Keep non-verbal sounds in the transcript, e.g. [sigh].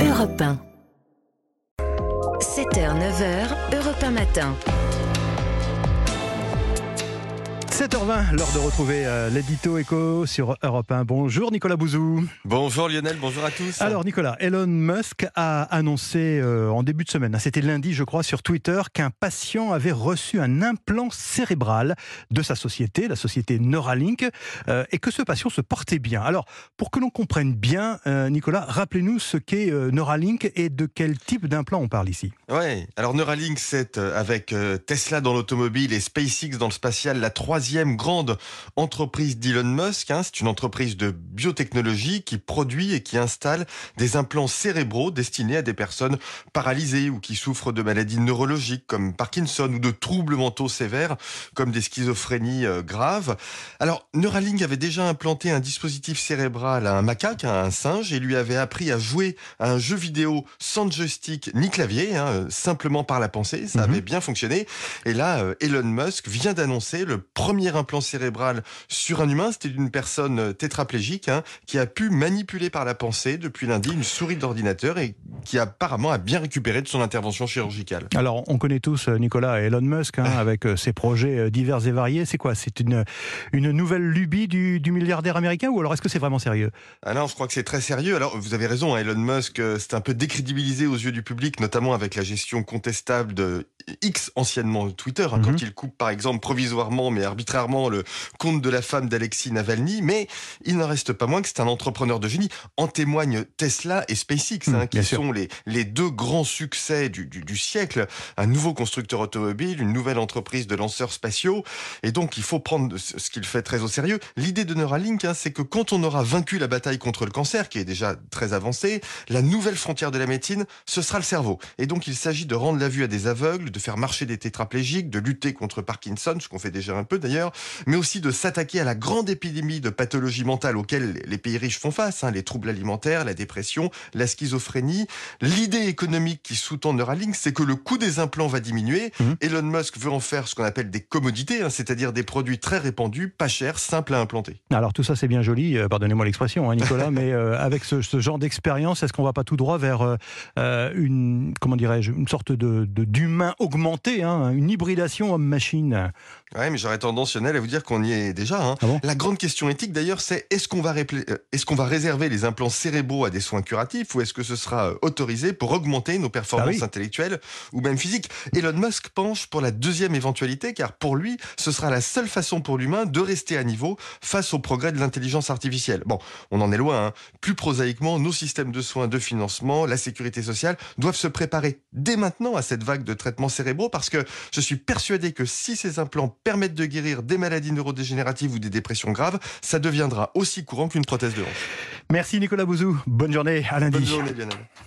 Europe 1. 7h, 9h, Europe 1 matin. 7h20, l'heure de retrouver euh, l'édito éco sur Europe 1. Bonjour Nicolas Bouzou. Bonjour Lionel, bonjour à tous. Alors Nicolas, Elon Musk a annoncé euh, en début de semaine, hein, c'était lundi je crois sur Twitter, qu'un patient avait reçu un implant cérébral de sa société, la société Neuralink, euh, et que ce patient se portait bien. Alors pour que l'on comprenne bien, Nicolas, rappelez-nous ce qu'est Neuralink et de quel type d'implant on parle ici. Ouais, alors Neuralink c'est avec Tesla dans l'automobile et SpaceX dans le spatial la troisième grande entreprise d'Elon Musk. Hein. C'est une entreprise de biotechnologie qui produit et qui installe des implants cérébraux destinés à des personnes paralysées ou qui souffrent de maladies neurologiques comme Parkinson ou de troubles mentaux sévères comme des schizophrénies euh, graves. Alors, Neuralink avait déjà implanté un dispositif cérébral à un macaque, à un singe, et lui avait appris à jouer à un jeu vidéo sans joystick ni clavier, hein, simplement par la pensée. Ça mhm. avait bien fonctionné. Et là, euh, Elon Musk vient d'annoncer le premier premier implant cérébral sur un humain. C'était une personne euh, tétraplégique hein, qui a pu manipuler par la pensée depuis lundi une souris d'ordinateur et qui apparemment a bien récupéré de son intervention chirurgicale. Alors, on connaît tous euh, Nicolas et Elon Musk hein, avec euh, ses projets divers et variés. C'est quoi? C'est une, une nouvelle lubie du, milliardaire américain? Ou alors est-ce que c'est vraiment sérieux? Ah non, je crois que c'est très sérieux. Alors, vous avez raison, hein, Elon Musk, c'est un peu décrédibilisé aux yeux du public, notamment avec la gestion contestable de X, anciennement Twitter, quand mhm. il coupe par exemple provisoirement mais arbitrairement le compte de la femme d'Alexis Navalny, mais il n'en reste pas moins que c'est un entrepreneur de génie. En témoignent Tesla et SpaceX, hein, mmh, qui sont les, les deux grands succès du, siècle. Un nouveau constructeur automobile, une nouvelle entreprise de lanceurs spatiaux. Et donc, il faut prendre ce qu'il fait très au sérieux. L'idée de Neuralink, hein, c'est que quand on aura vaincu la bataille contre le cancer, qui est déjà très avancée, la nouvelle frontière de la médecine, ce sera le cerveau. Et donc, il s'agit de rendre la vue à des aveugles, de faire marcher des tétraplégiques, de lutter contre Parkinson, ce qu'on fait déjà un peu d'ailleurs mais aussi de s'attaquer à la grande épidémie de pathologies mentales auxquelles les pays riches font face, hein, les troubles alimentaires, la dépression, la schizophrénie. L'idée économique qui sous-tend Neuralink, c'est que le coût des implants va diminuer. Mmh. Elon Musk veut en faire ce qu'on appelle des commodités, hein, c'est-à-dire des produits très répandus, pas chers, simples à implanter. Alors tout ça c'est bien joli, euh, pardonnez-moi l'expression, hein, Nicolas, [laughs] mais euh, avec ce, genre d'expérience, est-ce qu'on va pas tout droit vers euh, une, comment dirais-je, une sorte de d'humain augmenté, une hybridation homme-machine? Ouais, mais j'aurais tendance à vous dire qu'on y est déjà. Hein. Ah la grande question éthique d'ailleurs, c'est est-ce qu'on va, euh, est qu'on va réserver les implants cérébraux à des soins curatifs ou est-ce que ce sera euh, autorisé pour augmenter nos performances ah intellectuelles ou même physiques Elon Musk penche pour la deuxième éventualité car pour lui, ce sera la seule façon pour l'humain de rester à niveau face au progrès de l'intelligence artificielle. Bon, on en est loin. Hein. Plus prosaïquement, nos systèmes de soins, de financement, la sécurité sociale doivent se préparer dès maintenant à cette vague de traitements cérébraux parce que je suis persuadé que si ces implants permettent de guérir des maladies neurodégénératives ou des dépressions graves, ça deviendra aussi courant qu'une prothèse de hanche. Merci Nicolas Bouzou. Bonne journée. À lundi. Bonne journée Lionel.